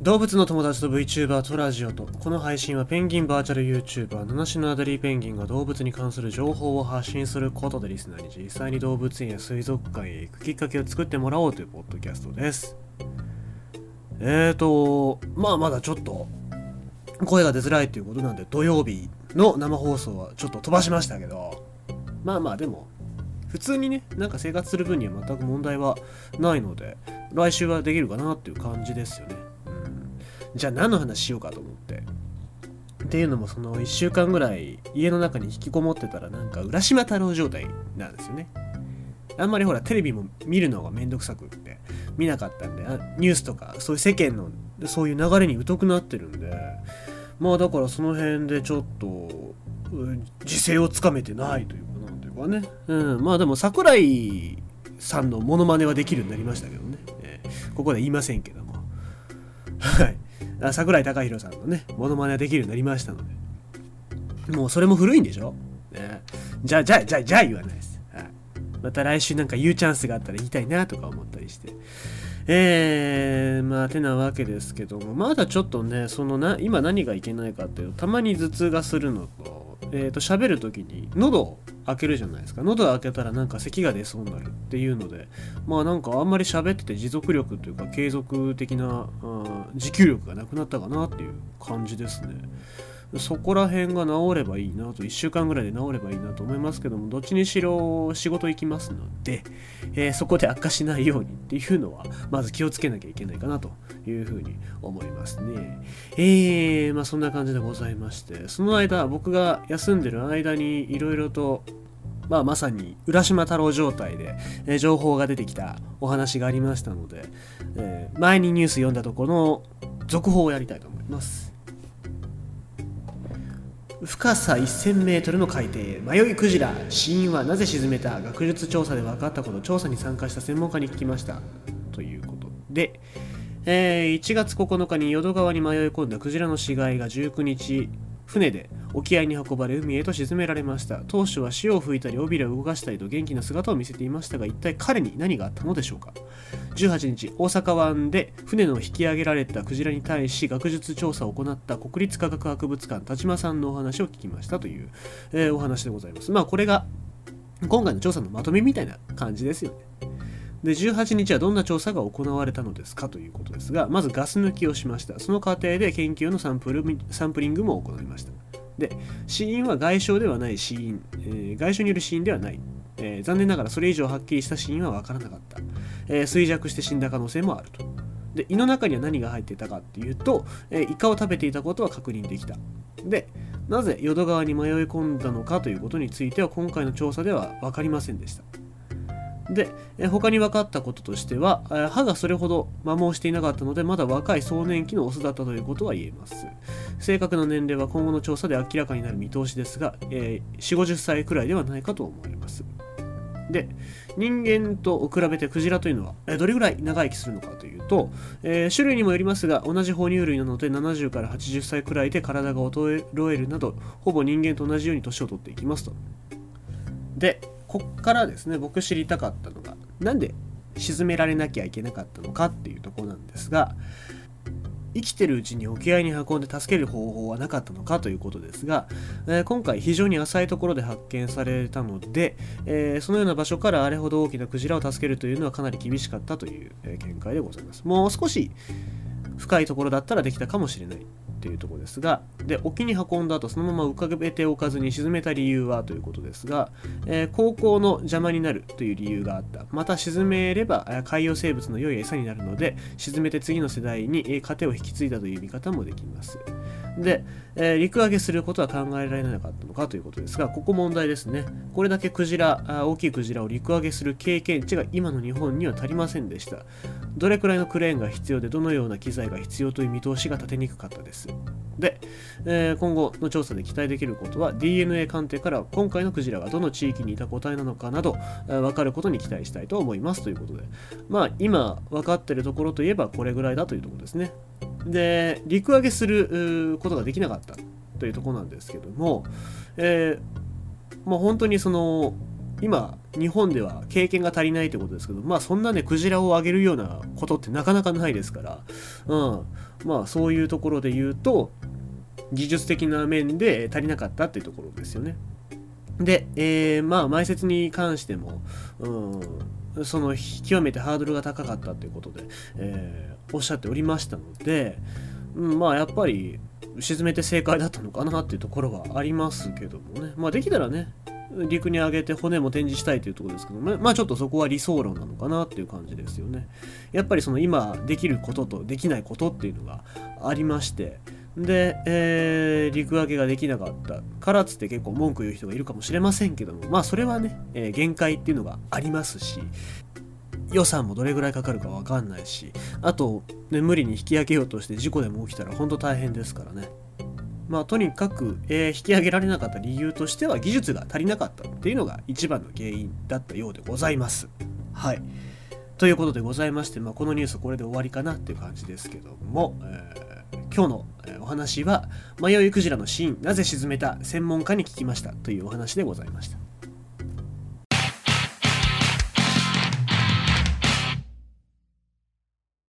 動物の友達と VTuber とラジオとこの配信はペンギンバーチャル YouTuber 七種のアダリーペンギンが動物に関する情報を発信することでリスナーに実際に動物園や水族館へ行くきっかけを作ってもらおうというポッドキャストです。えーとまあまだちょっと声が出づらいということなんで土曜日の生放送はちょっと飛ばしましたけどまあまあでも普通にねなんか生活する分には全く問題はないので来週はできるかなっていう感じですよね。じゃあ何の話しようかと思って。っていうのもその1週間ぐらい家の中に引きこもってたらなんか浦島太郎状態なんですよね。あんまりほらテレビも見るのがめんどくさくって見なかったんでニュースとかそういう世間のそういう流れに疎くなってるんでまあだからその辺でちょっと時勢をつかめてないというかなんていうかね。うんまあでも桜井さんのモノマネはできるようになりましたけどね、えー、ここで言いませんけども。はい。桜井貴弘さんのね、モノマネができるようになりましたので。もうそれも古いんでしょ、ね、じゃあ、じゃあ、じゃあ、じゃあ言わないです。はい、また来週なんか言うチャンスがあったら言いたいなとか思ったりして。えー、まあ、てなわけですけども、まだちょっとね、そのな、今何がいけないかっていうと、たまに頭痛がするのと、え、ー、と、喋る時に喉を開けるじゃないですか。喉を開けたらなんか咳が出そうになるっていうので、まあなんかあんまり喋ってて持続力というか継続的な、うん持久力がなくなったかなっていう感じですね。そこら辺が治ればいいなと、1週間ぐらいで治ればいいなと思いますけども、どっちにしろ仕事行きますので、えー、そこで悪化しないようにっていうのは、まず気をつけなきゃいけないかなというふうに思いますね。えー、まあそんな感じでございまして、その間、僕が休んでる間にいろいろとまあ、まさに浦島太郎状態で、えー、情報が出てきたお話がありましたので、えー、前にニュース読んだとこの続報をやりたいと思います。深さ1 0 0 0ルの海底迷いクジラ死因はなぜ沈めた学術調査で分かったこと調査に参加した専門家に聞きました。ということで、えー、1月9日に淀川に迷い込んだクジラの死骸が19日船で沖合に運ばれ海へと沈められました。当初は潮を吹いたり尾びれを動かしたりと元気な姿を見せていましたが一体彼に何があったのでしょうか。18日大阪湾で船の引き上げられたクジラに対し学術調査を行った国立科学博物館田島さんのお話を聞きましたという、えー、お話でございます。まあこれが今回の調査のまとめみたいな感じですよね。で18日はどんな調査が行われたのですかということですがまずガス抜きをしました。その過程で研究のサンプルサンプリングも行いました。で死因は外傷ではない死因、えー、外傷による死因ではない、えー、残念ながらそれ以上はっきりした死因は分からなかった、えー、衰弱して死んだ可能性もあると。で胃の中には何が入っていたかっていうと、えイカを食べていたことは確認できた。でなぜ淀川に迷い込んだのかということについては今回の調査では分かりませんでした。で、他に分かったこととしては、歯がそれほど摩耗していなかったので、まだ若い壮年期のオスだったということは言えます。正確な年齢は今後の調査で明らかになる見通しですが、えー、4、50歳くらいではないかと思われます。で、人間と比べてクジラというのは、どれぐらい長生きするのかというと、えー、種類にもよりますが、同じ哺乳類なので70から80歳くらいで体が衰えるなど、ほぼ人間と同じように年を取っていきますと。で、こっからですね僕知りたかったのがなんで沈められなきゃいけなかったのかっていうとこなんですが生きてるうちに沖合に運んで助ける方法はなかったのかということですが、えー、今回非常に浅いところで発見されたので、えー、そのような場所からあれほど大きなクジラを助けるというのはかなり厳しかったという、え見解でございます。もう少し深いところだったらできたかもしれない。っていうところですがで沖に運んだ後そのまま浮かべておかずに沈めた理由はということですが、えー、航行の邪魔になるという理由があった。また沈めれば海洋生物の良い餌になるので沈めて次の世代に糧を引き継いだという見方もできます。で、えー、陸揚げすることは考えられなかったのかということですがここ問題ですね。これだけクジラ大きいクジラを陸揚げする経験値が今の日本には足りませんでした。どれくらいのクレーンが必要でどのような機材が必要という見通しが立てにくかったです。で、えー、今後の調査で期待できることは DNA 鑑定から今回のクジラがどの地域にいた個体なのかなど、えー、分かることに期待したいと思いますということで。まあ今分かっているところといえばこれぐらいだというところですね。で陸揚げすることができなかったというとこなんですけども、えー、まあ、本当にその今日本では経験が足りないってことですけどまあそんなねクジラをあげるようなことってなかなかないですから、うん、まあそういうところで言うと技術的な面で足りなかったっていうところですよね。で、えー、まあ埋設に関しても、うん、その極めてハードルが高かったということで、えー、おっしゃっておりましたので、うん、まあやっぱり沈めて正解だったのかなっていうところはありますけどもね。まあできたらね陸に上げて骨も展示したいというところですけども、まあちょっとそこは理想論なのかなっていう感じですよね。やっぱりその今できることとできないことっていうのがありまして。で、えー、陸揚げができなかったからっつって結構文句言う人がいるかもしれませんけども。まあそれはね、えー、限界っていうのがありますし。予算もどれぐらいかかるか分かんないし。あと、ね、無理に引き上げようとして事故でも起きたら本当大変ですからね。まあとにかく、えー、引き上げられなかった理由としては技術が足りなかったっていうのが一番の原因だったようでございます。はい。ということでございまして、まあ、このニュースこれで終わりかなっていう感じですけども、えー、今日のお話は迷いクジラのシーンなぜ沈めた専門家に聞きましたというお話でございました。